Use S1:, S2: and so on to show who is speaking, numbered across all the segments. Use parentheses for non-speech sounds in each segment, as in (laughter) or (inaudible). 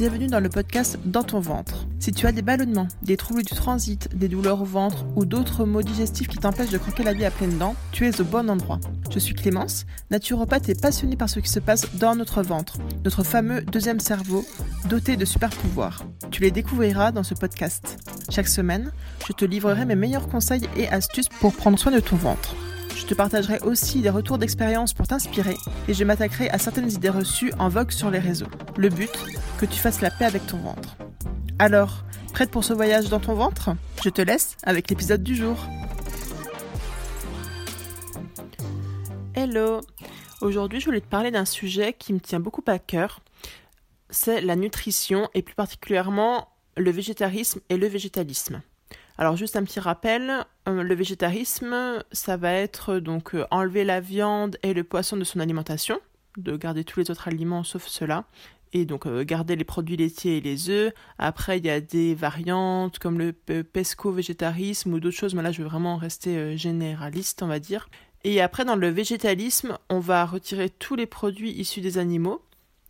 S1: Bienvenue dans le podcast Dans ton ventre. Si tu as des ballonnements, des troubles du transit, des douleurs au ventre ou d'autres maux digestifs qui t'empêchent de croquer la vie à pleines dents, tu es au bon endroit. Je suis Clémence, naturopathe et passionnée par ce qui se passe dans notre ventre, notre fameux deuxième cerveau, doté de super pouvoirs. Tu les découvriras dans ce podcast. Chaque semaine, je te livrerai mes meilleurs conseils et astuces pour prendre soin de ton ventre. Je te partagerai aussi des retours d'expérience pour t'inspirer et je m'attaquerai à certaines idées reçues en vogue sur les réseaux. Le but, que tu fasses la paix avec ton ventre. Alors, prête pour ce voyage dans ton ventre? Je te laisse avec l'épisode du jour. Hello Aujourd'hui, je voulais te parler d'un sujet qui me tient beaucoup à cœur. C'est la nutrition et plus particulièrement le végétarisme et le végétalisme. Alors juste un petit rappel, euh, le végétarisme, ça va être donc euh, enlever la viande et le poisson de son alimentation, de garder tous les autres aliments sauf cela, et donc euh, garder les produits laitiers et les œufs. Après, il y a des variantes comme le pesco-végétarisme ou d'autres choses, mais là je vais vraiment rester généraliste, on va dire. Et après, dans le végétalisme, on va retirer tous les produits issus des animaux,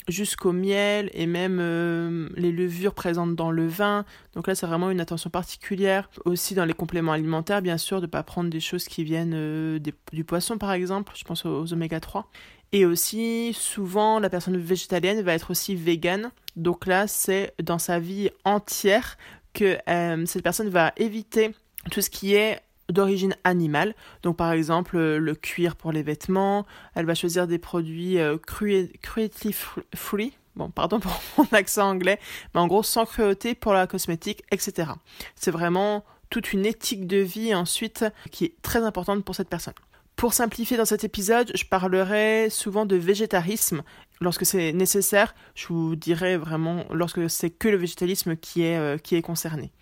S1: jusqu'au miel et même euh, les levures présentes dans le vin. Donc là, c'est vraiment une attention particulière. Aussi dans les compléments alimentaires, bien sûr, de ne pas prendre des choses qui viennent euh, du poisson, par exemple. Je pense aux, oméga 3. Et aussi, souvent, la personne végétalienne va être aussi végane. Donc là, c'est dans sa vie entière que euh, cette personne va éviter tout ce qui est d'origine animale. Donc par exemple euh, le cuir pour les vêtements, elle va choisir des produits euh, cruelty free. Bon, pardon pour (laughs) mon accent anglais, mais en gros sans cruauté pour la cosmétique, etc. C'est vraiment toute une éthique de vie ensuite qui est très importante pour cette personne. Pour simplifier dans cet épisode, je parlerai souvent de végétarisme. Lorsque c'est nécessaire, je vous dirai vraiment lorsque c'est que le végétalisme qui est, euh, qui est concerné.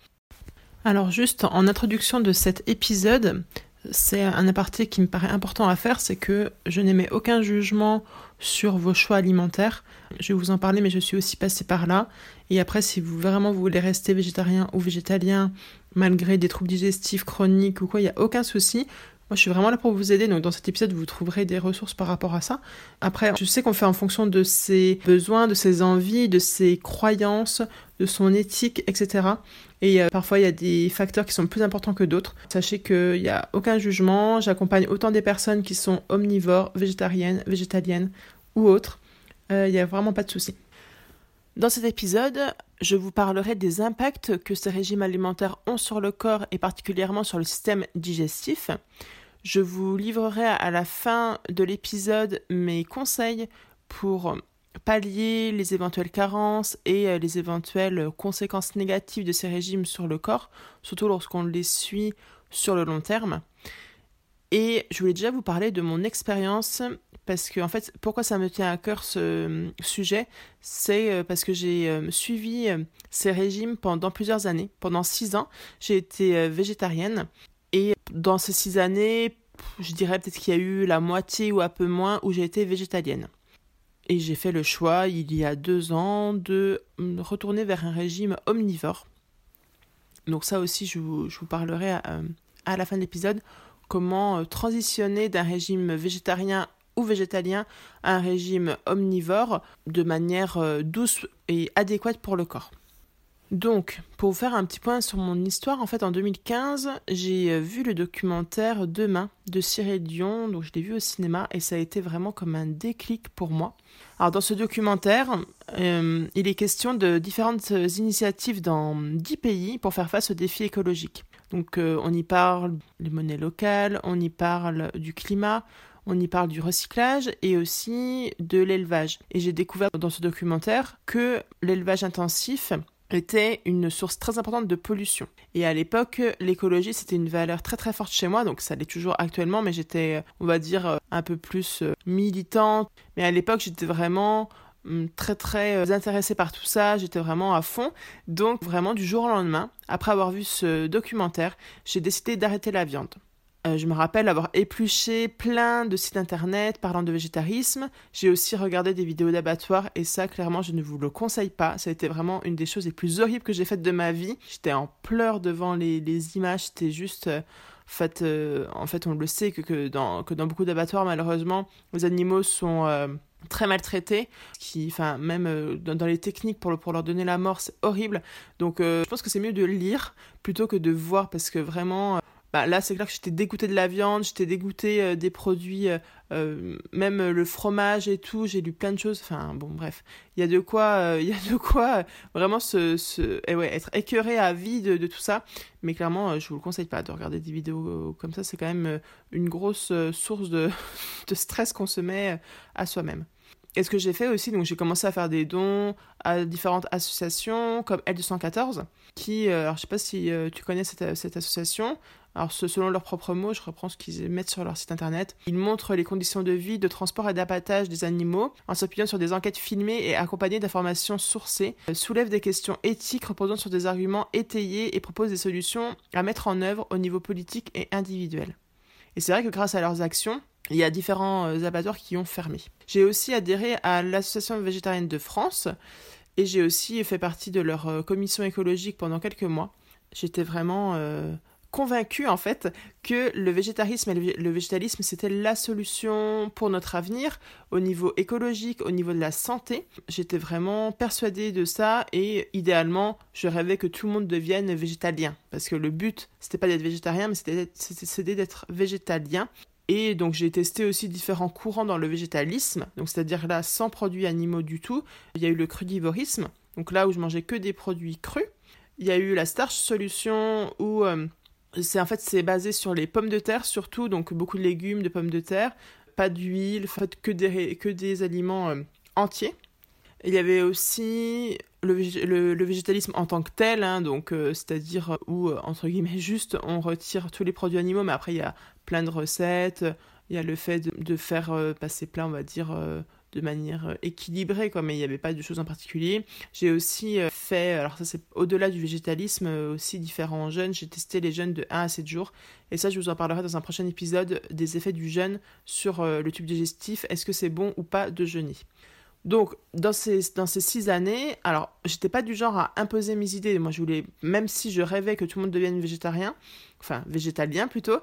S1: Alors juste en introduction de cet épisode, c'est un aparté qui me paraît important à faire, c'est que je n'émets aucun jugement sur vos choix alimentaires. Je vais vous en parler, mais je suis aussi passée par là. Et après, si vous vraiment vous voulez rester végétarien ou végétalien, malgré des troubles digestifs chroniques ou quoi, il n'y a aucun souci. Moi, je suis vraiment là pour vous aider. Donc, dans cet épisode, vous trouverez des ressources par rapport à ça. Après, je sais qu'on fait en fonction de ses besoins, de ses envies, de ses croyances, de son éthique, etc. Et euh, parfois, il y a des facteurs qui sont plus importants que d'autres. Sachez qu'il n'y a aucun jugement. J'accompagne autant des personnes qui sont omnivores, végétariennes, végétaliennes ou autres. Euh, il n'y a vraiment pas de souci. Dans cet épisode, je vous parlerai des impacts que ces régimes alimentaires ont sur le corps et particulièrement sur le système digestif. Je vous livrerai à la fin de l'épisode mes conseils pour pallier les éventuelles carences et euh, les éventuelles conséquences négatives de ces régimes sur le corps, surtout lorsqu'on les suit sur le long terme. Et je voulais déjà vous parler de mon expérience parce que en fait, pourquoi ça me tient à cœur ce euh, sujet, c'est euh, parce que j'ai suivi ces régimes pendant plusieurs années. Pendant six ans, j'ai été végétarienne dans ces six années, je dirais peut-être qu'il y a eu la moitié ou un peu moins où j'ai été végétalienne. Et j'ai fait le choix, il y a deux ans, de retourner vers un régime omnivore. Donc ça aussi, je vous, parlerai à, à, la fin de l'épisode, comment euh, transitionner d'un régime végétarien ou végétalien à un régime omnivore de manière euh, douce et adéquate pour le corps. Donc, pour faire un petit point sur mon histoire, en fait, en 2015, j'ai euh, vu le documentaire Demain de Cyril Dion, donc je l'ai vu au cinéma, et ça a été vraiment comme un déclic pour moi. Alors, dans ce documentaire, euh, il est question de différentes initiatives dans 10 pays pour faire face aux défis écologiques. Donc, euh, on y parle des monnaies locales, on y parle du climat, on y parle du recyclage et aussi de l'élevage. Et j'ai découvert dans ce documentaire que l'élevage intensif était une source très importante de pollution. Et à l'époque, l'écologie, c'était une valeur très très forte chez moi, donc ça l'est toujours actuellement, mais j'étais, on va dire, un peu plus euh, militante. Mais à l'époque, j'étais vraiment hum, très très euh, intéressée par tout ça, j'étais vraiment à fond. Donc vraiment du jour au lendemain, après avoir vu ce documentaire, j'ai décidé d'arrêter la viande. Euh, je me rappelle avoir épluché plein de sites internet parlant de végétarisme. J'ai aussi regardé des vidéos d'abattoirs et ça, clairement, je ne vous le conseille pas. Ça a été vraiment une des choses les plus horribles que j'ai faites de ma vie. J'étais en pleurs devant les, images. C'était juste. Euh, en, fait, euh, en fait, on le sait que, dans, que dans beaucoup d'abattoirs, malheureusement, les animaux sont très maltraités, qui, enfin, même dans, les techniques pour, pour leur donner la mort, c'est horrible. Donc, je pense que c'est mieux de lire plutôt que de voir, parce que vraiment, bah, là, c'est clair que j'étais dégoûtée de la viande, j'étais dégoûtée des produits, même le fromage et tout. J'ai lu plein de choses. Enfin, bon, bref, il y a de quoi, (laughs) il y a de quoi vraiment se, se eh ouais, être écœuré à vie de, de, tout ça. Mais clairement, je vous le conseille pas de regarder des vidéos comme ça. C'est quand même une grosse source de, (laughs) de stress qu'on se met à soi-même. Et ce que j'ai fait aussi, donc j'ai commencé à faire des dons à différentes associations comme L214, qui, euh, alors je sais pas si euh, tu connais cette, cette association, alors selon leurs propres mots, je reprends ce qu'ils mettent sur leur site internet, ils montrent les conditions de vie, de transport et d'abattage des animaux en s'appuyant sur des enquêtes filmées et accompagnées d'informations sourcées, euh, soulèvent des questions éthiques reposant sur des arguments étayés et proposent des solutions à mettre en œuvre au niveau politique et individuel. Et c'est vrai que grâce à leurs actions, il y a différents euh, abattoirs qui ont fermé. J'ai aussi adhéré à l'Association végétarienne de France et j'ai aussi fait partie de leur euh, commission écologique pendant quelques mois. J'étais vraiment convaincue en fait que le végétarisme et le végétalisme c'était la solution pour notre avenir au niveau écologique, au niveau de la santé. J'étais vraiment persuadée de ça et idéalement je rêvais que tout le monde devienne végétalien parce que le but c'était pas d'être végétarien mais c'était d'être végétalien et donc j'ai testé aussi différents courants dans le végétalisme, donc c'est-à-dire là sans produits animaux du tout. Il y a eu le crudivorisme, donc là où je mangeais que des produits crus. Il y a eu la starch solution où euh, c'est en fait c'est basé sur les pommes de terre surtout, donc beaucoup de légumes, de pommes de terre, pas d'huile, en fait que des, que des aliments euh, entiers. Il y avait aussi le, le, végétalisme en tant que tel, hein, donc euh, c'est-à-dire où entre guillemets (laughs) juste on retire tous les produits animaux, mais après il y a plein de recettes. Il y a le fait de, faire euh, passer plein, on va dire, euh, de manière euh, équilibrée, quoi, mais il n'y avait pas de choses en particulier. J'ai aussi fait, alors ça c'est au-delà du végétalisme, aussi différents jeûnes. J'ai testé les jeûnes de 1 à 7 jours. Et ça, je vous en parlerai dans un prochain épisode des effets du jeûne sur le tube digestif. Est-ce que c'est bon ou pas de jeûner? Donc, dans ces, dans ces six années, alors, j'étais pas du genre à imposer mes idées. Moi, je voulais, même si je rêvais que tout le monde devienne végétarien, enfin, végétalien plutôt,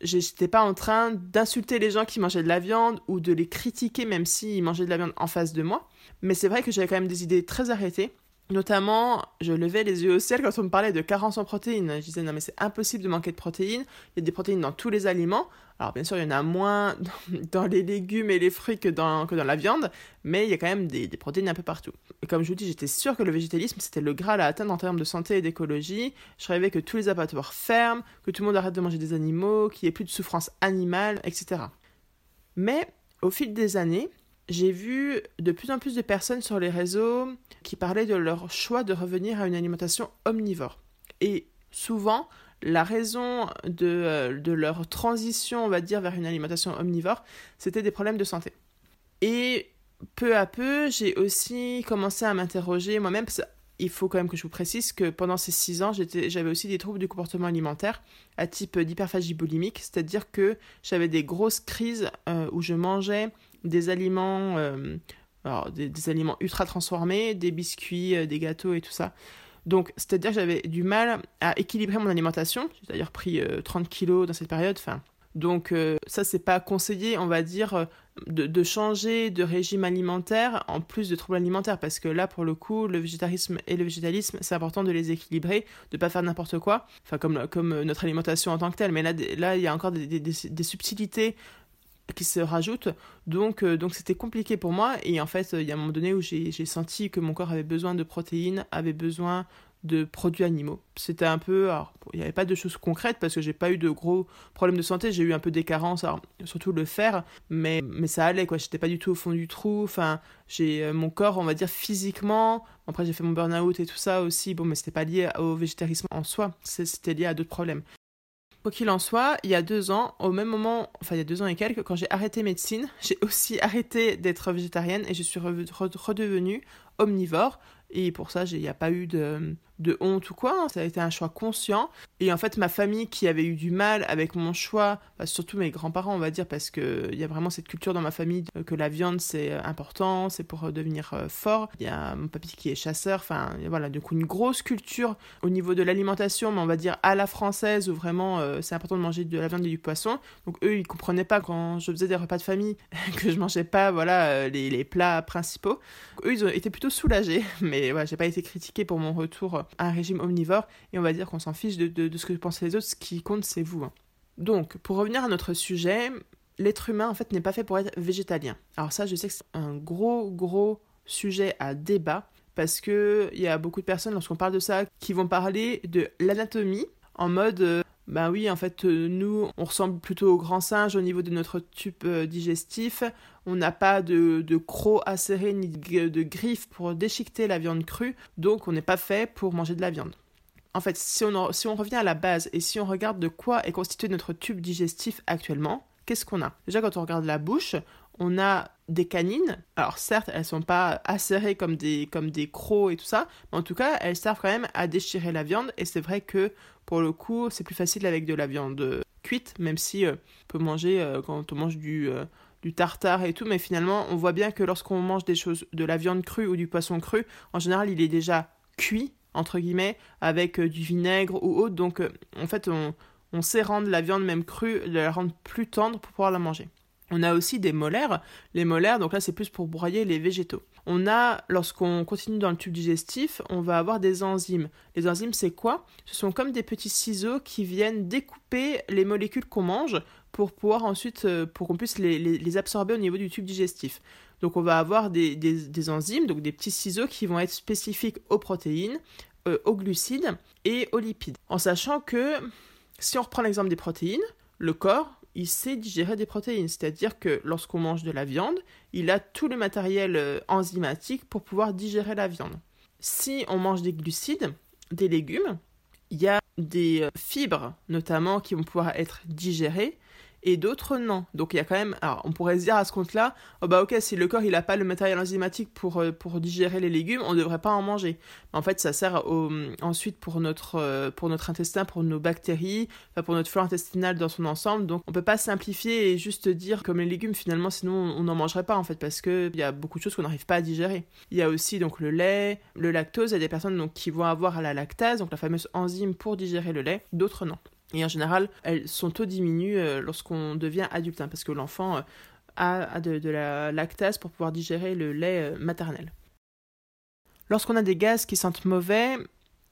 S1: j'étais pas en train d'insulter les gens qui mangeaient de la viande ou de les critiquer même s'ils mangeaient de la viande en face de moi. Mais c'est vrai que j'avais quand même des idées très arrêtées Notamment, je levais les yeux au ciel quand on me parlait de carence en protéines. Je disais non mais c'est impossible de manquer de protéines. Il y a des protéines dans tous les aliments. Alors bien sûr, il y en a moins (laughs) dans les légumes et les fruits que dans, que dans la viande, mais il y a quand même des, protéines un peu partout. Et comme je vous dis, j'étais sûre que le végétalisme, c'était le graal à atteindre en termes de santé et d'écologie. Je rêvais que tous les abattoirs ferment, que tout le monde arrête de manger des animaux, qu'il n'y ait plus de souffrance animale, etc. Mais au fil des années, j'ai vu de plus en plus de personnes sur les réseaux qui parlaient de leur choix de revenir à une alimentation omnivore. Et souvent, la raison de, euh, de leur transition, on va dire, vers une alimentation omnivore, c'était des problèmes de santé. Et peu à peu, j'ai aussi commencé à m'interroger moi-même, il faut quand même que je vous précise que pendant ces six ans, j'avais aussi des troubles du comportement alimentaire à type d'hyperphagie boulimique, c'est-à-dire que j'avais des grosses crises euh, où je mangeais des aliments, euh, des, aliments ultra transformés, des biscuits, euh, des gâteaux et tout ça. Donc, c'est-à-dire que j'avais du mal à équilibrer mon alimentation. J'ai d'ailleurs pris 30 euh, kilos dans cette période. Donc, ça, c'est pas conseillé, on va dire, de, changer de régime alimentaire en plus de troubles alimentaires. Parce que là, pour le coup, le végétarisme et le végétalisme, c'est important de les équilibrer, de pas faire n'importe quoi. Enfin, comme, comme notre alimentation en tant que telle. Mais là, là il y a encore des, des subtilités qui se rajoutent. Donc, euh, donc c'était compliqué pour moi. Et en fait, il y a un moment donné où j'ai senti que mon corps avait besoin de protéines, avait besoin de produits animaux. C'était un peu, il n'y avait pas de choses concrètes parce que j'ai pas eu de gros problèmes de santé, j'ai eu un peu des carences, surtout le fer, mais, mais ça allait quoi, j'étais pas du tout au fond du trou, enfin, j'ai euh, mon corps, on va dire physiquement, après j'ai fait mon burn-out et tout ça aussi, bon, mais c'était pas lié au végétarisme en soi, c'était lié à d'autres problèmes. Quoi qu'il en soit, il y a deux ans, au même moment, enfin il y a deux ans et quelques, quand j'ai arrêté médecine, (laughs) j'ai aussi arrêté d'être végétarienne et je suis redevenue omnivore. Et pour ça, il n'y a pas eu de, de honte ou quoi, hein. ça a été un choix conscient. Et en fait, ma famille qui avait eu du mal avec mon choix, bah, surtout mes grands-parents, on va dire, parce qu'il y a vraiment cette culture dans ma famille que la viande c'est important, c'est pour devenir fort. Il y a mon papy qui est chasseur, enfin voilà, du coup une grosse culture au niveau de l'alimentation, mais on va dire à la française, où vraiment c'est important de manger de la viande et du poisson. Donc eux, ils comprenaient pas quand je faisais des repas de famille (laughs) que je mangeais pas voilà les, plats principaux. Eux, ils ont été plutôt soulagés, (laughs) mais voilà, j'ai pas été critiquée pour mon retour un régime omnivore, et on va dire qu'on s'en fiche de, de, ce que pensent les autres, ce qui compte, c'est vous. Hein. Donc, pour revenir à notre sujet, l'être humain, en fait, n'est pas fait pour être végétalien. Alors ça, je sais que c'est un gros, gros sujet à débat, parce qu'il y a beaucoup de personnes, lorsqu'on parle de ça, qui vont parler de l'anatomie, en mode... Euh, ben oui, en fait, euh, nous, on ressemble plutôt au grand singe au niveau de notre tube euh, digestif. On n'a pas de, de crocs acérés ni de, griffes pour déchiqueter la viande crue, donc on n'est pas fait pour manger de la viande. En fait, si on, si on revient à la base et si on regarde de quoi est constitué notre tube digestif actuellement, qu'est-ce qu'on a? Déjà, quand on regarde la bouche, on a des canines. Alors certes, elles sont pas acérées comme des, comme des crocs et tout ça, mais en tout cas, elles servent quand même à déchirer la viande. Et c'est vrai que pour le coup, c'est plus facile avec de la viande euh, cuite, même si euh, on peut manger euh, quand on mange du, du tartare et tout, mais finalement, on voit bien que lorsqu'on mange des choses, de la viande crue ou du poisson cru, en général, il est déjà cuit, entre guillemets, avec du vinaigre ou autre. Donc, en fait, on, on sait rendre la viande même crue, la rendre plus tendre pour pouvoir la manger. On a aussi des molaires. Les molaires, donc là c'est plus pour broyer les végétaux. On a, lorsqu'on continue dans le tube digestif, on va avoir des enzymes. Les enzymes, c'est quoi? Ce sont comme des petits ciseaux qui viennent découper les molécules qu'on mange pour pouvoir ensuite, euh, pour qu'on puisse les, absorber au niveau du tube digestif. Donc on va avoir des, enzymes, donc des petits ciseaux qui vont être spécifiques aux protéines, euh, aux glucides et aux lipides. En sachant que, si on reprend l'exemple des protéines, le corps, il sait digérer des protéines. C'est-à-dire que lorsqu'on mange de la viande, il a tout le matériel euh, enzymatique pour pouvoir digérer la viande. Si on mange des glucides, des légumes, il y a des euh, fibres notamment qui vont pouvoir être digérées et d'autres non. Donc il y a quand même, alors on pourrait se dire à ce compte-là, oh bah ok, si le corps il n'a pas le matériel enzymatique pour, euh, pour digérer les légumes, on ne devrait pas en manger. En fait, ça sert ensuite pour notre, euh, pour notre intestin, pour nos bactéries, pour notre flore intestinale dans son ensemble. Donc on peut pas simplifier et juste dire comme les légumes finalement, sinon on n'en mangerait pas en fait parce qu'il y a beaucoup de choses qu'on n'arrive pas à digérer. Il y a aussi donc le lait, le lactose, il y a des personnes donc, qui vont avoir la lactase, donc la fameuse enzyme pour digérer le lait, d'autres non. Et en général, elles, son taux diminue euh, lorsqu'on devient adulte, hein, parce que l'enfant euh, a, de, la lactase pour pouvoir digérer le lait euh, maternel. Lorsqu'on a des gaz qui sentent mauvais,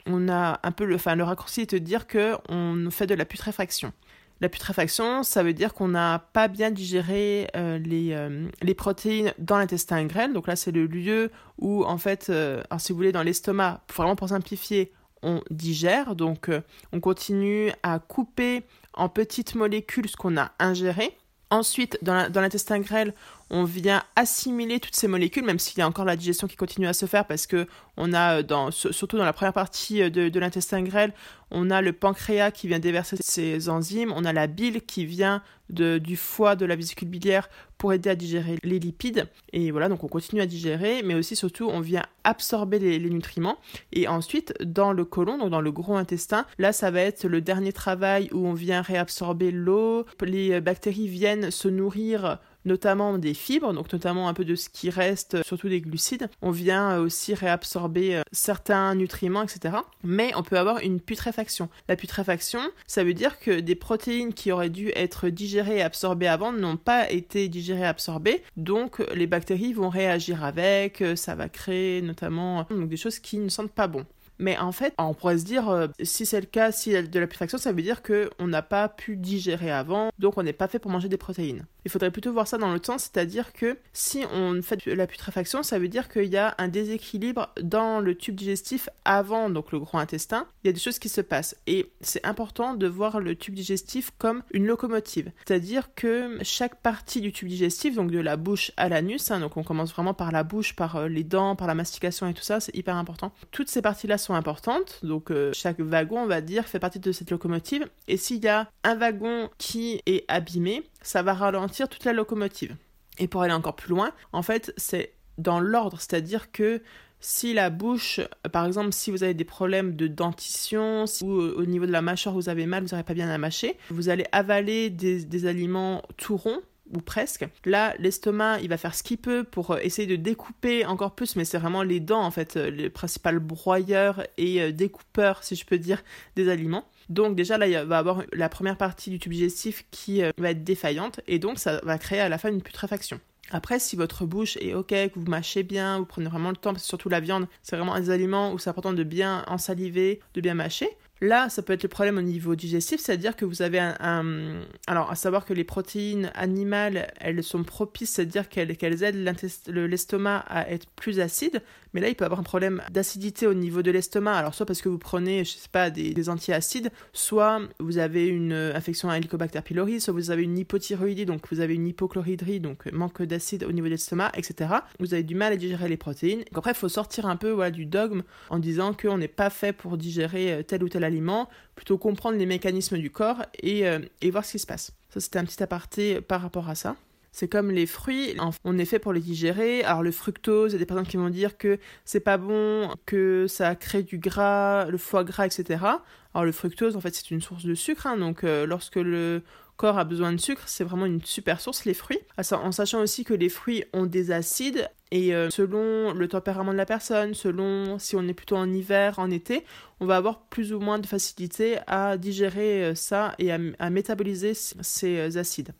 S1: on a un peu le, enfin, le raccourci est de dire qu'on fait de la putréfaction. La putréfaction, ça veut dire qu'on n'a pas bien digéré les, protéines dans l'intestin grêle. Donc là, c'est le lieu où, en fait, si vous voulez, dans l'estomac, vraiment pour simplifier, on digère, donc euh, on continue à couper en petites molécules ce qu'on a ingéré. Ensuite, dans l'intestin grêle, on vient assimiler toutes ces molécules, même s'il y a encore la digestion qui continue à se faire, parce que on a, dans, surtout dans la première partie euh, de, l'intestin grêle, on a le pancréas qui vient déverser ses enzymes, on a la bile qui vient de, du foie, de la vésicule biliaire pour aider à digérer les lipides. Et voilà, donc on continue à digérer, mais aussi surtout on vient absorber les, les nutriments. Et ensuite, dans le côlon, donc dans le gros intestin, là ça va être le dernier travail où on vient réabsorber l'eau, les bactéries viennent se nourrir notamment des fibres, donc notamment un peu de ce qui reste, surtout des glucides. On vient aussi réabsorber euh, certains nutriments, etc. Mais on peut avoir une putréfaction. La putréfaction, ça veut dire que des protéines qui auraient dû être digérées et absorbées avant n'ont pas été digérées et absorbées, donc les bactéries vont réagir avec, euh, ça va créer notamment des choses qui ne sentent pas bon. Mais en fait, on pourrait se dire, euh, si c'est le cas, si y a de la putréfaction, ça veut dire qu'on n'a pas pu digérer avant, donc on n'est pas fait pour manger des protéines. Il faudrait plutôt voir ça dans le temps, c'est-à-dire que si on fait de la putréfaction, ça veut dire qu'il y a un déséquilibre dans le tube digestif avant donc le gros intestin. Il y a des choses qui se passent et c'est important de voir le tube digestif comme une locomotive, c'est-à-dire que chaque partie du tube digestif, donc de la bouche à l'anus, hein, donc on commence vraiment par la bouche, par euh, les dents, par la mastication et tout ça, c'est hyper important. Toutes ces parties-là sont importantes, donc euh, chaque wagon, on va dire, fait partie de cette locomotive. Et s'il y a un wagon qui est abîmé, ça va ralentir toute la locomotive. Et pour aller encore plus loin, en fait, c'est dans l'ordre, c'est-à-dire que Si la bouche, par exemple, si vous avez des problèmes de dentition, si ou au niveau de la mâchoire vous avez mal, vous n'arrivez pas bien à mâcher, vous allez avaler des, des aliments tout ronds ou presque. Là, l'estomac, il va faire ce qu'il peut pour euh, essayer de découper encore plus, mais c'est vraiment les dents, en fait, euh, les principales broyeurs et euh, découpeurs, si je peux dire, des aliments. Donc déjà là, il va avoir la première partie du tube digestif qui va être défaillante et donc ça va créer à la fin une putréfaction. Après, si votre bouche est ok, que vous mâchez bien, vous prenez vraiment le temps, parce que surtout la viande, c'est vraiment des aliments où c'est important de bien ensaliver, de bien mâcher. Là, ça peut être le problème au niveau digestif, c'est-à-dire que vous avez un, Alors, à savoir que les protéines animales, elles sont propices, c'est-à-dire qu'elles aident l'estomac à être plus acide, mais là, il peut avoir un problème d'acidité au niveau de l'estomac. Alors, soit parce que vous prenez, je sais pas, des, antiacides, soit vous avez une infection à Helicobacter pylori, soit vous avez une hypothyroïdie, donc vous avez une hypochloridrie, donc manque d'acide au niveau de l'estomac, etc. Vous avez du mal à digérer les protéines. Donc après, il faut sortir un peu du dogme en disant qu'on n'est pas fait pour digérer euh, tel ou tel aliment, plutôt comprendre les mécanismes du corps euh, et voir ce qui se passe. Ça, c'était un petit aparté par rapport à ça. C'est comme les fruits, on est fait pour les digérer. Alors le fructose, il y a des personnes qui vont dire que c'est pas bon, que ça crée du gras, le foie gras, etc. Alors le fructose, en fait, c'est une source de sucre, hein. donc euh, lorsque le corps a besoin de sucre, c'est vraiment une super source, les fruits. En sachant aussi que les fruits ont des acides, et euh, selon le tempérament de la personne, selon si on est plutôt en hiver, en été, on va avoir plus ou moins de facilité à digérer euh, ça et à métaboliser ces acides.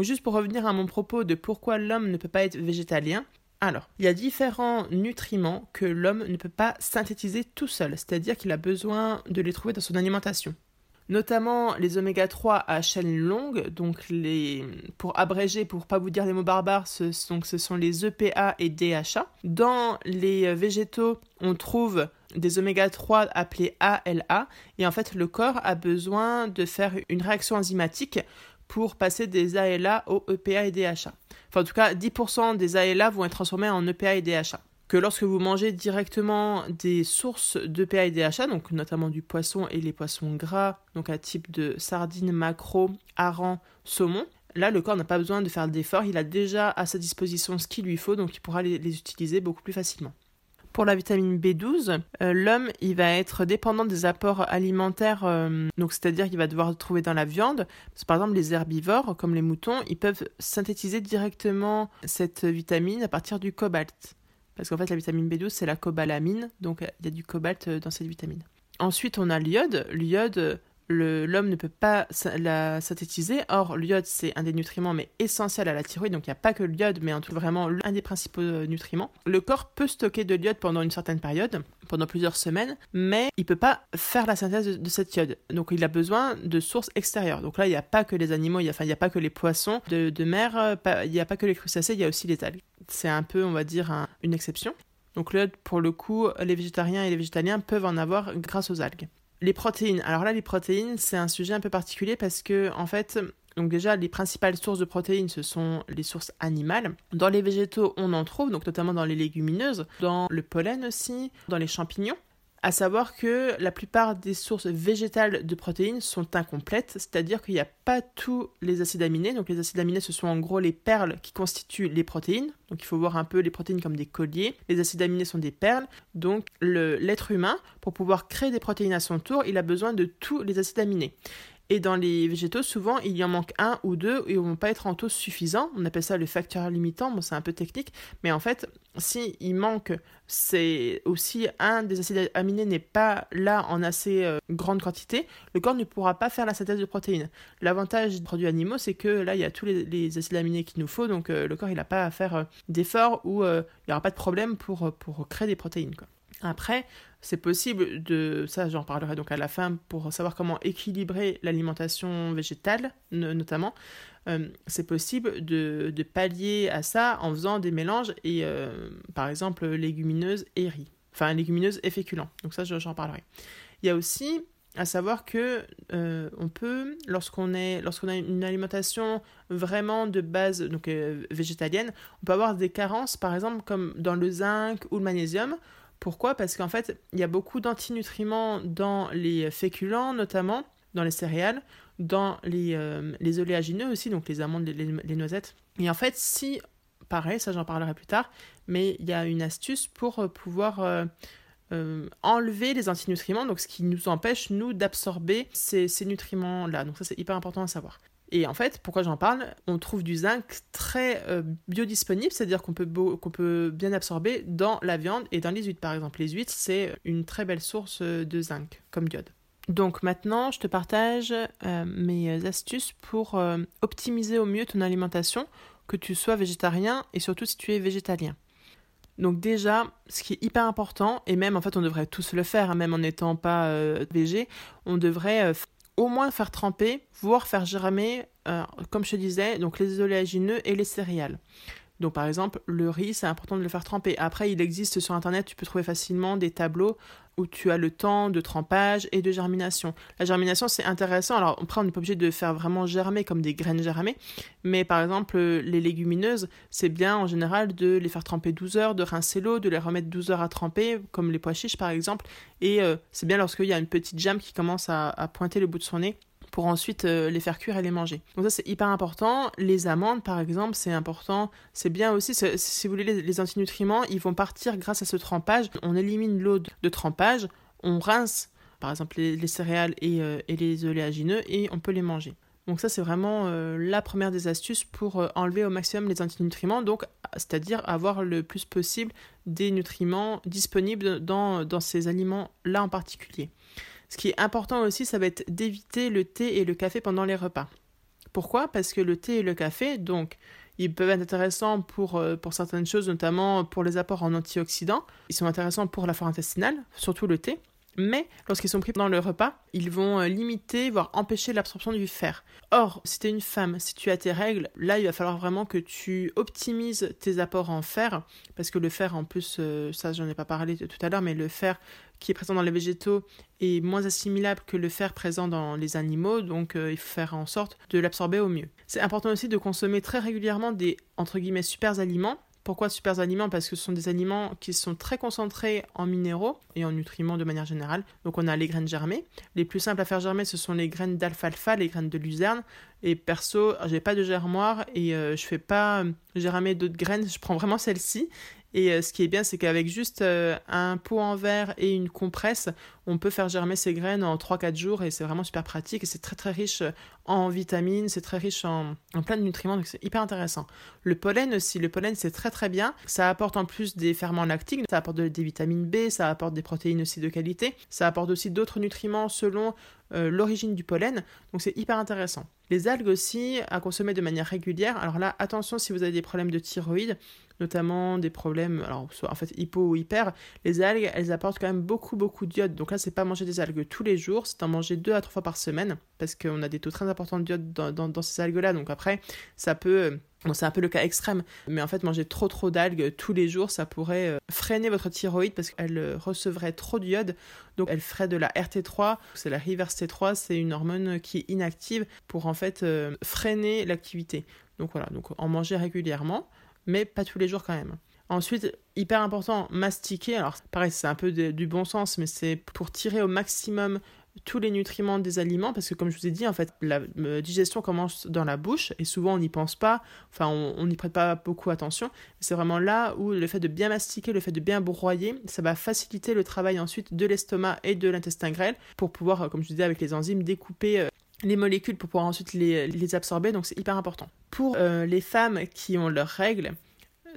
S1: Juste pour revenir à mon propos de pourquoi l'homme ne peut pas être végétalien, alors, il y a différents nutriments que l'homme ne peut pas synthétiser tout seul, c'est-à-dire qu'il a besoin de les trouver dans son alimentation. Notamment les oméga 3 à chaîne longue, donc les, pour abréger, pour pas vous dire des mots barbares, ce, ce sont les EPA et DHA. Dans les végétaux, on trouve des oméga 3 appelés ALA, et en fait le corps a besoin de faire une réaction enzymatique pour passer des ALA au EPA et DHA. Enfin, en tout cas, 10% des ALA vont être transformés en EPA et DHA. Que lorsque vous mangez directement des sources d'EPA et DHA, donc notamment du poisson et les poissons gras, donc à type de sardines, maquereaux, harengs, saumon, là le corps n'a pas besoin de faire d'efforts, il a déjà à sa disposition ce qu'il lui faut, donc il pourra les utiliser beaucoup plus facilement. Pour la vitamine B12, euh, l'homme il va être dépendant des apports alimentaires, euh, c'est-à-dire qu'il va devoir trouver dans la viande. par exemple, les herbivores, comme les moutons, ils peuvent synthétiser directement cette vitamine à partir du cobalt. Parce qu'en fait, la vitamine B12, c'est la cobalamine, donc il y a du cobalt euh, dans cette vitamine. Ensuite, on a l'iode. L'iode, l'homme ne peut pas la synthétiser. Or, l'iode, c'est un des nutriments, mais essentiel à la thyroïde. Donc, il n'y a pas que l'iode, mais en tout vraiment un des principaux euh, nutriments. Le corps peut stocker de l'iode pendant une certaine période, pendant plusieurs semaines, mais il ne peut pas faire la synthèse de, cette iode. Donc, il a besoin de sources extérieures. Donc là, il n'y a pas que les animaux, il n'y a, a, pas que les poissons de, mer, euh, il n'y a pas que les crustacés, il y a aussi les algues. C'est un peu, on va dire, une exception. Donc l'iode, pour le coup, les végétariens et les végétaliens peuvent en avoir grâce aux algues. Les protéines. Alors là, les protéines, c'est un sujet un peu particulier parce que, en fait, donc déjà, les principales sources de protéines, ce sont les sources animales. Dans les végétaux, on en trouve, donc notamment dans les légumineuses, dans le pollen aussi, dans les champignons à savoir que la plupart des sources végétales de protéines sont incomplètes, c'est-à-dire qu'il n'y a pas tous les acides aminés. Donc les acides aminés, ce sont en gros les perles qui constituent les protéines. Donc il faut voir un peu les protéines comme des colliers. Les acides aminés sont des perles. Donc l'être humain, pour pouvoir créer des protéines à son tour, il a besoin de tous les acides aminés. Et dans les végétaux, souvent, il y en manque un ou deux et ils ne vont pas être en taux suffisant. On appelle ça le facteur limitant. Bon, c'est un peu technique. Mais en fait, si manque, c'est aussi un des acides aminés n'est pas là en assez euh, grande quantité, le corps ne pourra pas faire la synthèse de protéines. L'avantage des produits animaux, c'est que là, il y a tous les, acides aminés qu'il nous faut. Donc, euh, le corps, il n'a pas à faire euh, d'efforts ou il n'y aura pas de problème pour, pour créer des protéines. Après, c'est possible de, ça j'en parlerai donc à la fin pour savoir comment équilibrer l'alimentation végétale notamment. Euh, c'est possible de, pallier à ça en faisant des mélanges et euh, par exemple légumineuses et riz. Enfin légumineuses et féculents. Donc ça j'en parlerai. Il y a aussi à savoir que euh, on peut, lorsqu'on lorsqu'on a une alimentation vraiment de base donc végétalienne, on peut avoir des carences, par exemple comme dans le zinc ou le magnésium. Pourquoi? Parce qu'en fait, il y a beaucoup d'antinutriments dans les féculents, notamment dans les céréales, dans les, euh, oléagineux aussi, donc les amandes, les, noisettes. Et en fait, si pareil, ça j'en parlerai plus tard, mais il y a une astuce pour pouvoir enlever les antinutriments, donc ce qui nous empêche, nous, d'absorber ces, ces nutriments-là. Donc ça c'est hyper important à savoir. Et en fait, pourquoi j'en parle? On trouve du zinc très euh, biodisponible, c'est-à-dire qu'on peut, qu'on peut bien absorber dans la viande et dans les huîtres, par exemple. Les huîtres, c'est une très belle source euh, de zinc comme diode. Donc maintenant, je te partage euh, mes astuces pour optimiser au mieux ton alimentation, que tu sois végétarien et surtout si tu es végétalien. Donc déjà, ce qui est hyper important, et même en fait on devrait tous le faire, hein, même en n'étant pas végé, on devrait au moins faire tremper, voire faire germer, euh, comme je disais, donc les oléagineux et les céréales. Donc par exemple, le riz, c'est important de le faire tremper. Après, il existe sur Internet, tu peux trouver facilement des tableaux où tu as le temps de trempage et de germination. La germination, c'est intéressant. Alors après, on n'est pas obligé de faire vraiment germer comme des graines germées, mais par exemple, les légumineuses, c'est bien en général de les faire tremper 12 heures, de rincer l'eau, de les remettre 12 heures à tremper, comme les pois chiches par exemple. Et euh, c'est bien lorsqu'il y a une petite jam qui commence à pointer le bout de son nez pour ensuite euh, les faire cuire et les manger. Donc ça c'est hyper important. Les amandes par exemple c'est important. C'est bien aussi, si vous voulez, les, antinutriments ils vont partir grâce à ce trempage. On élimine l'eau de trempage, on rince par exemple les, céréales euh, et, les oléagineux et on peut les manger. Donc ça c'est vraiment euh, la première des astuces pour enlever au maximum les antinutriments, donc c'est-à-dire avoir le plus possible des nutriments disponibles dans, dans ces aliments-là en particulier. Ce qui est important aussi, ça va être d'éviter le thé et le café pendant les repas. Pourquoi? Parce que le thé et le café, donc, ils peuvent être intéressants pour, euh, pour certaines choses, notamment pour les apports en antioxydants. Ils sont intéressants pour la flore intestinale, surtout le thé mais lorsqu'ils sont pris dans le repas, ils vont euh, limiter, voire empêcher l'absorption du fer. Or, si tu es une femme, si tu as tes règles, là, il va falloir vraiment que tu optimises tes apports en fer, parce que le fer, en plus, euh, ça, j'en ai pas parlé tout à l'heure, mais le fer qui est présent dans les végétaux est moins assimilable que le fer présent dans les animaux, donc euh, il faut faire en sorte de l'absorber au mieux. C'est important aussi de consommer très régulièrement des, entre guillemets, super aliments, pourquoi super aliments? Parce que ce sont des aliments qui sont très concentrés en minéraux et en nutriments de manière générale. Donc on a les graines germées. Les plus simples à faire germer, ce sont les graines d'alfalfa, les graines de luzerne. Et perso, j'ai pas de germoir et euh, je fais pas germer d'autres graines. Je prends vraiment celle-ci et euh, ce qui est bien, c'est qu'avec juste euh, un pot en verre et une compresse, on peut faire germer ces graines en 3-4 jours et c'est vraiment super pratique. C'est très très riche en vitamines, c'est très riche en, plein de nutriments, donc c'est hyper intéressant. Le pollen aussi, le pollen c'est très très bien, ça apporte en plus des ferments lactiques, ça apporte des vitamines B, ça apporte des protéines aussi de qualité, ça apporte aussi d'autres nutriments selon euh, l'origine du pollen, donc c'est hyper intéressant. Les algues aussi à consommer de manière régulière, alors là attention si vous avez des problèmes de thyroïde, notamment des problèmes, alors soit en fait hypo ou hyper, les algues elles apportent quand même beaucoup beaucoup d'iode, donc là c'est pas manger des algues tous les jours, c'est en manger deux à trois fois par semaine, parce qu'on a des taux très importants de d'iode dans, ces algues-là, donc après ça peut... Bon, c'est un peu le cas extrême, mais en fait, manger trop trop d'algues tous les jours, ça pourrait euh, freiner votre thyroïde parce qu'elle euh, recevrait trop d'iode, donc elle ferait de la RT3, c'est la reverse T3, c'est une hormone qui est inactive pour en fait euh, freiner l'activité. Donc voilà, donc en manger régulièrement, mais pas tous les jours quand même. Ensuite, hyper important, mastiquer. Alors, pareil, c'est un peu du bon sens, mais c'est pour tirer au maximum tous les nutriments des aliments parce que comme je vous ai dit en fait la euh, digestion commence dans la bouche et souvent on n'y pense pas enfin on n'y prête pas beaucoup attention c'est vraiment là où le fait de bien mastiquer le fait de bien broyer ça va faciliter le travail ensuite de l'estomac et de l'intestin grêle pour pouvoir euh, comme je vous disais avec les enzymes découper euh, les molécules pour pouvoir ensuite les, absorber. Donc c'est hyper important. Pour les femmes qui ont leurs règles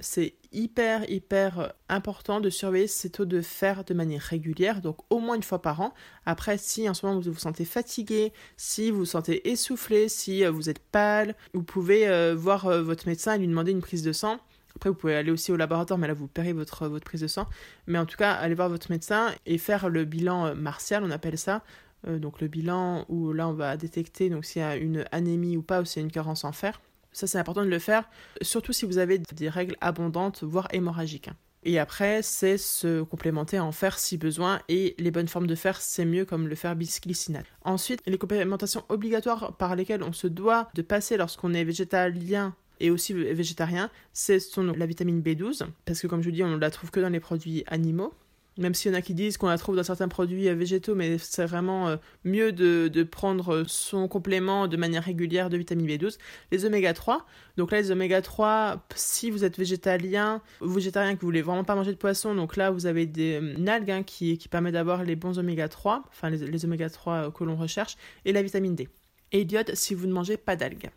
S1: c'est hyper hyper euh, important de surveiller ces taux de fer de manière régulière, donc au moins une fois par an. Après, si en ce moment vous vous sentez fatigué, si vous vous sentez essoufflé, si euh, vous êtes pâle, vous pouvez euh, voir votre médecin et lui demander une prise de sang. Après, vous pouvez aller aussi au laboratoire, mais là, vous paierez votre, votre prise de sang. Mais en tout cas, allez voir votre médecin et faire le bilan martial, on appelle ça. donc le bilan où là, on va détecter donc s'il y a une anémie ou pas, ou s'il y a une carence en fer. Ça, c'est important de le faire, surtout si vous avez des règles abondantes, voire hémorragiques. Et après, c'est se complémenter en fer si besoin. Et les bonnes formes de fer, c'est mieux comme le fer bisglycinate. Ensuite, les complémentations obligatoires par lesquelles on se doit de passer lorsqu'on est végétalien et aussi végétarien, c'est la vitamine B12. Parce que comme je vous dis, on ne la trouve que dans les produits animaux. Même s'il y en a qui disent qu'on la trouve dans certains produits végétaux, mais c'est vraiment mieux de, prendre son complément de manière régulière de vitamine B12. Les oméga 3, donc là les oméga 3, si vous êtes végétalien, végétarien, que vous voulez vraiment pas manger de poisson, donc là vous avez des algues hein, qui, qui permettent d'avoir les bons oméga 3, enfin les, oméga 3 que l'on recherche, et la vitamine D. Et iode si vous ne mangez pas d'algues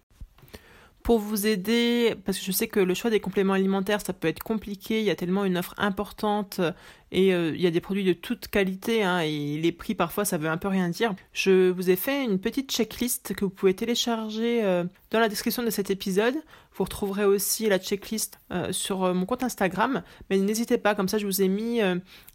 S1: pour vous aider, parce que je sais que le choix des compléments alimentaires, ça peut être compliqué, il y a tellement une offre importante et euh, il y a des produits de toute qualité hein, et les prix parfois ça veut un peu rien dire. Je vous ai fait une petite checklist que vous pouvez télécharger euh, dans la description de cet épisode. Vous retrouverez aussi la checklist euh, sur mon compte Instagram, mais n'hésitez pas, comme ça je vous ai mis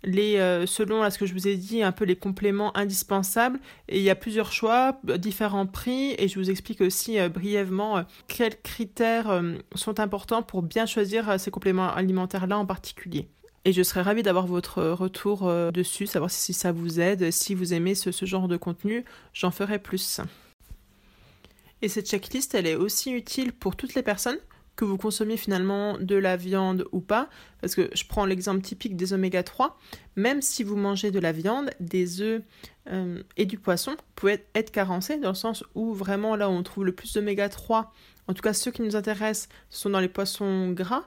S1: les, selon ce que je vous ai dit, un peu les compléments indispensables et il y a plusieurs choix, différents prix et je vous explique aussi brièvement quels critères sont importants pour bien choisir ces compléments alimentaires là en particulier. Et je serais ravie d'avoir votre retour euh, dessus, savoir si ça vous aide, si vous aimez ce, genre de contenu, j'en ferai plus. Et cette checklist, elle est aussi utile pour toutes les personnes, que vous consommiez finalement de la viande ou pas, parce que je prends l'exemple typique des oméga 3, même si vous mangez de la viande, des œufs euh, et du poisson, vous pouvez être carencé dans le sens où vraiment là où on trouve le plus d'oméga 3, en tout cas ceux qui nous intéressent, sont dans les poissons gras,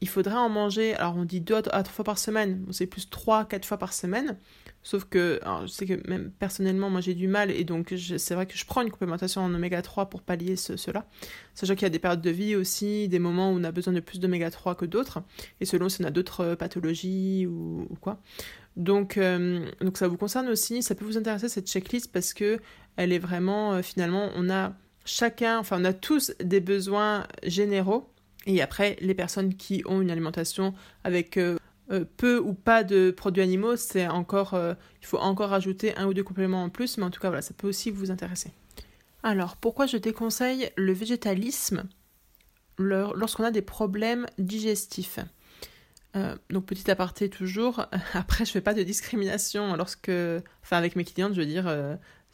S1: il faudrait en manger, alors on dit deux à trois fois par semaine, c'est plus trois, quatre fois par semaine. Sauf que, alors je sais que même personnellement, moi j'ai du mal et donc c'est vrai que je prends une complémentation en oméga 3 pour pallier cela. Sachant qu'il y a des périodes de vie aussi, des moments où on a besoin de plus d'oméga 3 que d'autres, et selon si on a d'autres euh, pathologies ou, quoi. Donc, euh, donc ça vous concerne aussi, ça peut vous intéresser cette checklist parce que elle est vraiment, euh, finalement, on a chacun, enfin on a tous des besoins généraux et après, les personnes qui ont une alimentation avec euh, euh, peu ou pas de produits animaux, c'est encore, euh, il faut encore ajouter un ou deux compléments en plus, mais en tout cas, voilà, ça peut aussi vous intéresser. Alors, pourquoi je déconseille le végétalisme lorsqu'on a des problèmes digestifs? Donc petit aparté toujours, (laughs) après je fais pas de discrimination lorsque, enfin avec mes clientes, je veux dire,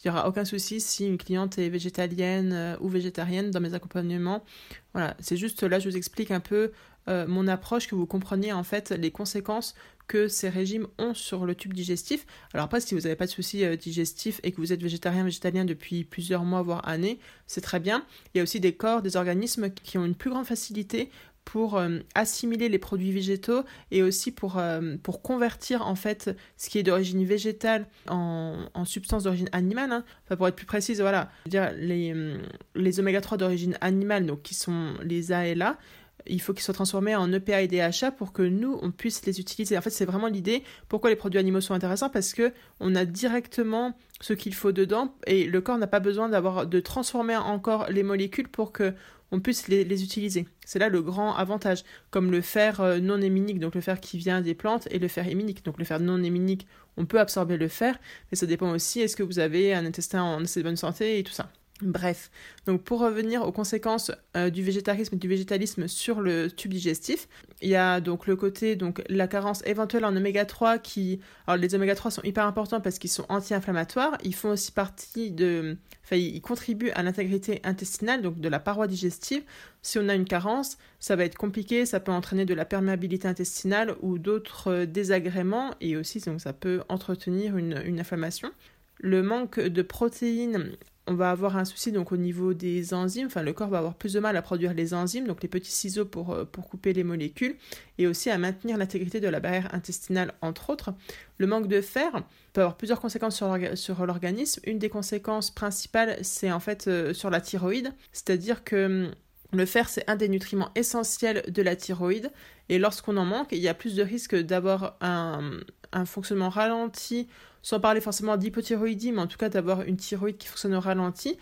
S1: il n'y aura aucun souci si une cliente est végétalienne euh, ou végétarienne dans mes accompagnements. Voilà, c'est juste là, je vous explique un peu euh, mon approche, que vous compreniez en fait les conséquences que ces régimes ont sur le tube digestif. Alors après, si vous n'avez pas de soucis euh, digestifs et que vous êtes végétarien, végétalien depuis plusieurs mois, voire années, c'est très bien. Il y a aussi des corps, des organismes qui ont une plus grande facilité pour euh, assimiler les produits végétaux et aussi pour, euh, pour convertir en fait ce qui est d'origine végétale en, en substance d'origine animale. Hein. Enfin, pour être plus précise, voilà, dire les, euh, les oméga 3 d'origine animale, donc qui sont les A et l'A, il faut qu'ils soient transformés en EPA et DHA pour que nous, on puisse les utiliser. En fait, c'est vraiment l'idée. Pourquoi les produits animaux sont intéressants Parce que on a directement ce qu'il faut dedans et le corps n'a pas besoin d'avoir de transformer encore les molécules pour que on puisse les, utiliser. C'est là le grand avantage, comme le fer euh, non héminique, donc le fer qui vient des plantes, et le fer héminique. Donc le fer non héminique, on peut absorber le fer, mais ça dépend aussi est-ce que vous avez un intestin en assez bonne santé et tout ça. Bref, donc pour revenir aux conséquences euh, du végétarisme et du végétalisme sur le tube digestif, il y a donc le côté donc la carence éventuelle en oméga 3 qui alors les oméga 3 sont hyper importants parce qu'ils sont anti-inflammatoires, ils font aussi partie de enfin ils contribuent à l'intégrité intestinale donc de la paroi digestive. Si on a une carence, ça va être compliqué, ça peut entraîner de la perméabilité intestinale ou d'autres euh, désagréments et aussi donc ça peut entretenir une, une inflammation. Le manque de protéines on va avoir un souci donc au niveau des enzymes, enfin le corps va avoir plus de mal à produire les enzymes, donc les petits ciseaux pour, euh, couper les molécules, et aussi à maintenir l'intégrité de la barrière intestinale entre autres. Le manque de fer peut avoir plusieurs conséquences sur l'organisme. Une des conséquences principales, c'est en fait euh, sur la thyroïde, c'est-à-dire que hum, le fer, c'est un des nutriments essentiels de la thyroïde, et lorsqu'on en manque, il y a plus de risques d'avoir un fonctionnement ralenti sans parler forcément d'hypothyroïdie, mais en tout cas d'avoir une thyroïde qui fonctionne au ralenti.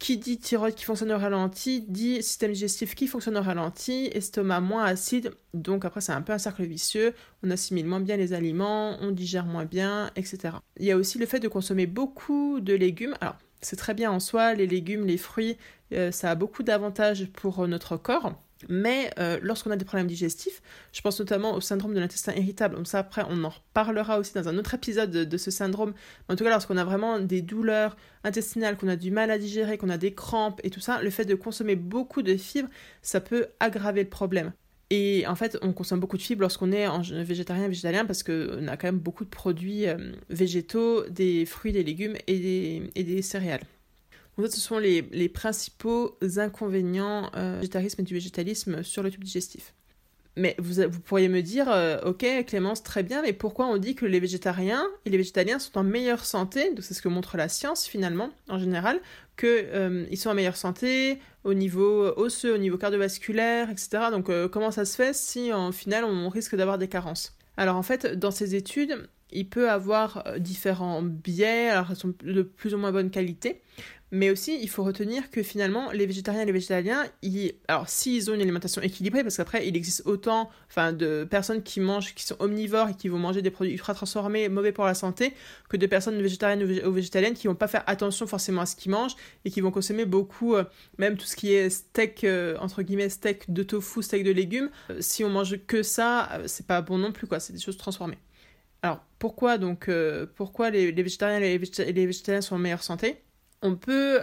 S1: Qui dit thyroïde qui fonctionne au ralenti, dit système digestif qui fonctionne au ralenti, estomac moins acide, donc après c'est un peu un cercle vicieux, on assimile moins bien les aliments, on digère moins bien, etc. Il y a aussi le fait de consommer beaucoup de légumes. Alors c'est très bien en soi, les légumes, les fruits, euh, ça a beaucoup d'avantages pour notre corps. Mais euh, lorsqu'on a des problèmes digestifs, je pense notamment au syndrome de l'intestin irritable. Donc ça, après, on en reparlera aussi dans un autre épisode de, ce syndrome. en tout cas, lorsqu'on a vraiment des douleurs intestinales, qu'on a du mal à digérer, qu'on a des crampes et tout ça, le fait de consommer beaucoup de fibres, ça peut aggraver le problème. Et en fait, on consomme beaucoup de fibres lorsqu'on est en végétarien végétalien parce qu'on a quand même beaucoup de produits euh, végétaux, des fruits, des légumes et des, et des céréales. Donc, ce sont les, les principaux inconvénients euh, du végétarisme et du végétalisme sur le tube digestif. Mais vous, vous pourriez me dire, euh, ok Clémence, très bien, mais pourquoi on dit que les végétariens et les végétaliens sont en meilleure santé? Donc c'est ce que montre la science finalement, en général, qu'ils euh, sont en meilleure santé au niveau osseux, au niveau cardiovasculaire, etc. Donc comment ça se fait si en final on risque d'avoir des carences? Alors en fait, dans ces études, il peut avoir différents biais, alors elles sont de plus ou moins bonne qualité, mais aussi, il faut retenir que finalement, les végétariens et les végétaliens, ils... alors s'ils ont une alimentation équilibrée, parce qu'après, il existe autant enfin, de personnes qui mangent, qui sont omnivores et qui vont manger des produits ultra transformés, mauvais pour la santé, que de personnes végétariennes ou végétaliennes qui vont pas faire attention forcément à ce qu'ils mangent et qui vont consommer beaucoup, euh, même tout ce qui est steak, euh, entre guillemets, steak de tofu, steak de légumes. Euh, si on mange que ça, c'est pas bon non plus, quoi, c'est des choses transformées. Alors, pourquoi donc, pourquoi les, végétariens et les, les végétaliens sont en meilleure santé? On peut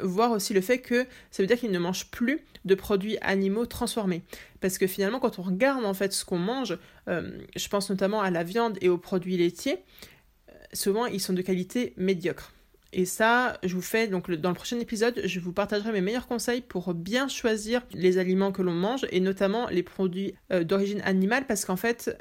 S1: voir aussi le fait que ça veut dire qu'ils ne mangent plus de produits animaux transformés. Parce que finalement, quand on regarde en fait ce qu'on mange, euh, je pense notamment à la viande et aux produits laitiers, euh, souvent ils sont de qualité médiocre. Et ça, je vous fais donc dans le prochain épisode, je vous partagerai mes meilleurs conseils pour bien choisir les aliments que l'on mange et notamment les produits euh, d'origine animale parce qu'en fait,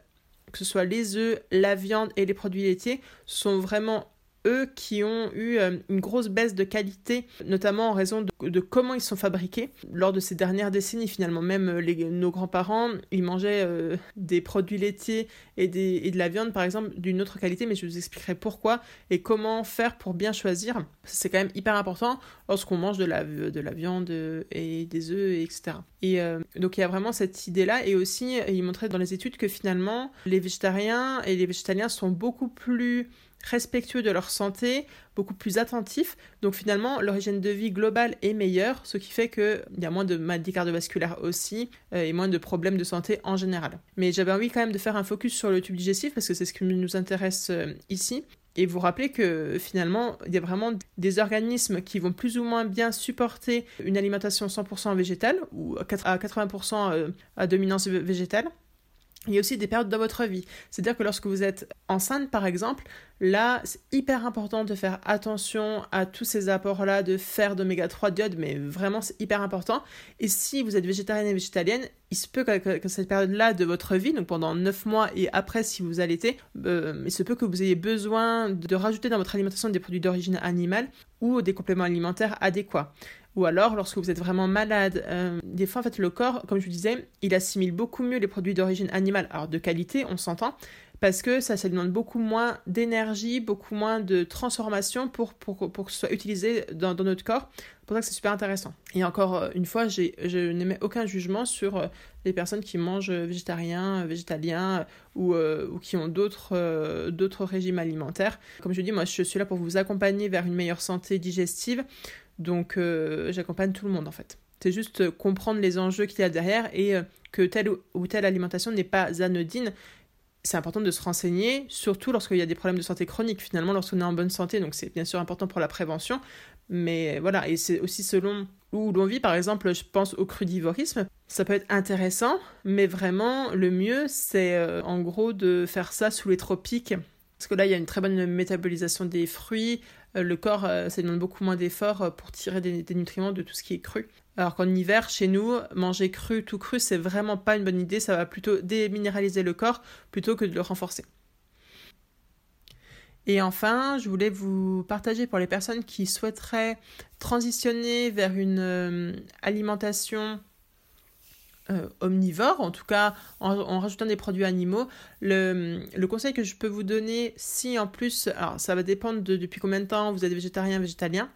S1: que ce soit les œufs, la viande et les produits laitiers sont vraiment eux qui ont eu euh, une grosse baisse de qualité, notamment en raison de, comment ils sont fabriqués. Lors de ces dernières décennies, finalement, même euh, nos grands-parents, ils mangeaient euh, des produits laitiers et de la viande, par exemple, d'une autre qualité, mais je vous expliquerai pourquoi et comment faire pour bien choisir. C'est quand même hyper important lorsqu'on mange de la, de la viande et des œufs, etc. Et donc il y a vraiment cette idée-là, et aussi, il montrait dans les études que finalement, les végétariens et les végétaliens sont beaucoup plus respectueux de leur santé, beaucoup plus attentifs. Donc finalement, l'origine de vie globale est meilleure, ce qui fait qu'il y a moins de maladies cardiovasculaires aussi euh, et moins de problèmes de santé en général. Mais j'avais envie quand même de faire un focus sur le tube digestif parce que c'est ce qui nous intéresse euh, ici. Et vous rappelez que finalement, il y a vraiment des organismes qui vont plus ou moins bien supporter une alimentation 100% végétale ou à 80% euh, à dominance végétale. Il y a aussi des périodes dans votre vie. C'est-à-dire que lorsque vous êtes enceinte, par exemple, là, c'est hyper important de faire attention à tous ces apports-là de fer, d'oméga 3, d'iode, mais vraiment, c'est hyper important. Et si vous êtes végétarienne et végétalienne, il se peut que, cette période-là de votre vie, donc pendant 9 mois et après, si vous allaitez, euh, il se peut que vous ayez besoin de rajouter dans votre alimentation des produits d'origine animale ou des compléments alimentaires adéquats. Ou alors, lorsque vous êtes vraiment malade, euh, des fois, en fait, le corps, comme je vous disais, il assimile beaucoup mieux les produits d'origine animale, alors de qualité, on s'entend, parce que ça, ça demande beaucoup moins d'énergie, beaucoup moins de transformation pour, pour, pour que ce soit utilisé dans, notre corps. C'est pour ça que c'est super intéressant. Et encore euh, une fois, je n'émets aucun jugement sur euh, les personnes qui mangent végétarien, végétalien ou, ou qui ont d'autres d'autres régimes alimentaires. Comme je dis, moi, je suis là pour vous accompagner vers une meilleure santé digestive. Donc euh, j'accompagne tout le monde en fait. C'est juste euh, comprendre les enjeux qu'il y a derrière et euh, que telle ou telle alimentation n'est pas anodine. C'est important de se renseigner, surtout lorsqu'il y a des problèmes de santé chronique, finalement, lorsqu'on est en bonne santé. Donc c'est bien sûr important pour la prévention. Mais voilà, et c'est aussi selon où l'on vit. Par exemple, je pense au crudivorisme. Ça peut être intéressant, mais vraiment, le mieux, c'est en gros de faire ça sous les tropiques. Parce que là, il y a une très bonne métabolisation des fruits, le corps, euh, ça demande beaucoup moins d'efforts euh, pour tirer des, nutriments de tout ce qui est cru. Alors qu'en hiver, chez nous, manger cru, tout cru, c'est vraiment pas une bonne idée. Ça va plutôt déminéraliser le corps plutôt que de le renforcer. Et enfin, je voulais vous partager pour les personnes qui souhaiteraient transitionner vers une alimentation euh, omnivore, en tout cas en, rajoutant des produits animaux. Le, conseil que je peux vous donner, si en plus, alors ça va dépendre de depuis combien de temps vous êtes végétarien, végétalien,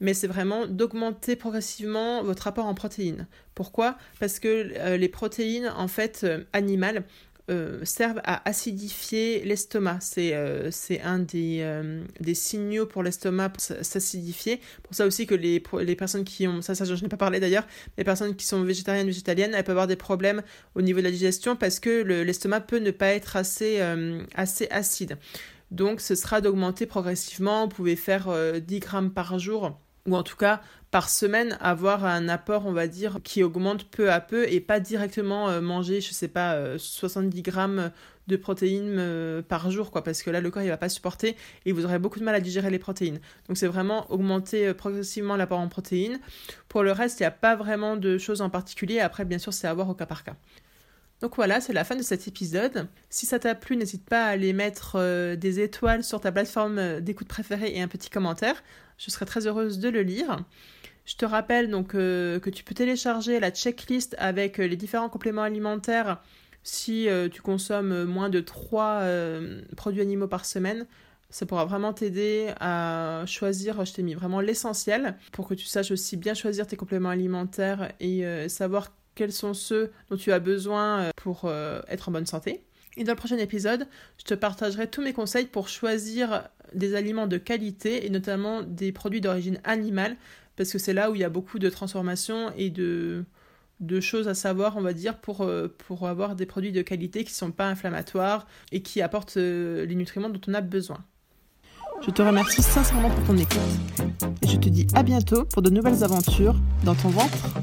S1: mais c'est vraiment d'augmenter progressivement votre apport en protéines. Pourquoi? Parce que euh, les protéines, en fait, euh, animales, euh, servent à acidifier l'estomac. C'est euh, un des, euh, des, signaux pour l'estomac s'acidifier. Pour ça aussi que les, les personnes qui ont, ça, ça je n'ai pas parlé d'ailleurs, les personnes qui sont végétariennes, végétaliennes, elles peuvent avoir des problèmes au niveau de la digestion parce que l'estomac peut ne pas être assez, assez acide. Donc ce sera d'augmenter progressivement. Vous pouvez faire 10 grammes par jour ou en tout cas par semaine avoir un apport on va dire qui augmente peu à peu et pas directement euh, manger je sais pas 70 grammes de protéines par jour quoi parce que là le corps il va pas supporter et vous aurez beaucoup de mal à digérer les protéines. Donc c'est vraiment augmenter progressivement l'apport en protéines. Pour le reste il n'y a pas vraiment de choses en particulier. Après bien sûr c'est à voir au cas par cas donc voilà, c'est la fin de cet épisode. Si ça t'a plu, n'hésite pas à aller mettre euh, des étoiles sur ta plateforme euh, d'écoute préférée et un petit commentaire. Je serai très heureuse de le lire. Je te rappelle donc euh, que tu peux télécharger la checklist avec les différents compléments alimentaires si tu consommes moins de 3 produits animaux par semaine. Ça pourra vraiment t'aider à choisir, je t'ai mis vraiment l'essentiel pour que tu saches aussi bien choisir tes compléments alimentaires et savoir quels sont ceux dont tu as besoin euh, pour euh, être en bonne santé. Et dans le prochain épisode, je te partagerai tous mes conseils pour choisir des aliments de qualité et notamment des produits d'origine animale parce que c'est là où il y a beaucoup de transformations et de, de choses à savoir, on va dire, pour, euh, pour avoir des produits de qualité qui ne sont pas inflammatoires et qui apportent les nutriments dont on a besoin. Je te remercie sincèrement pour ton écoute et je te dis à bientôt pour de nouvelles aventures dans ton ventre.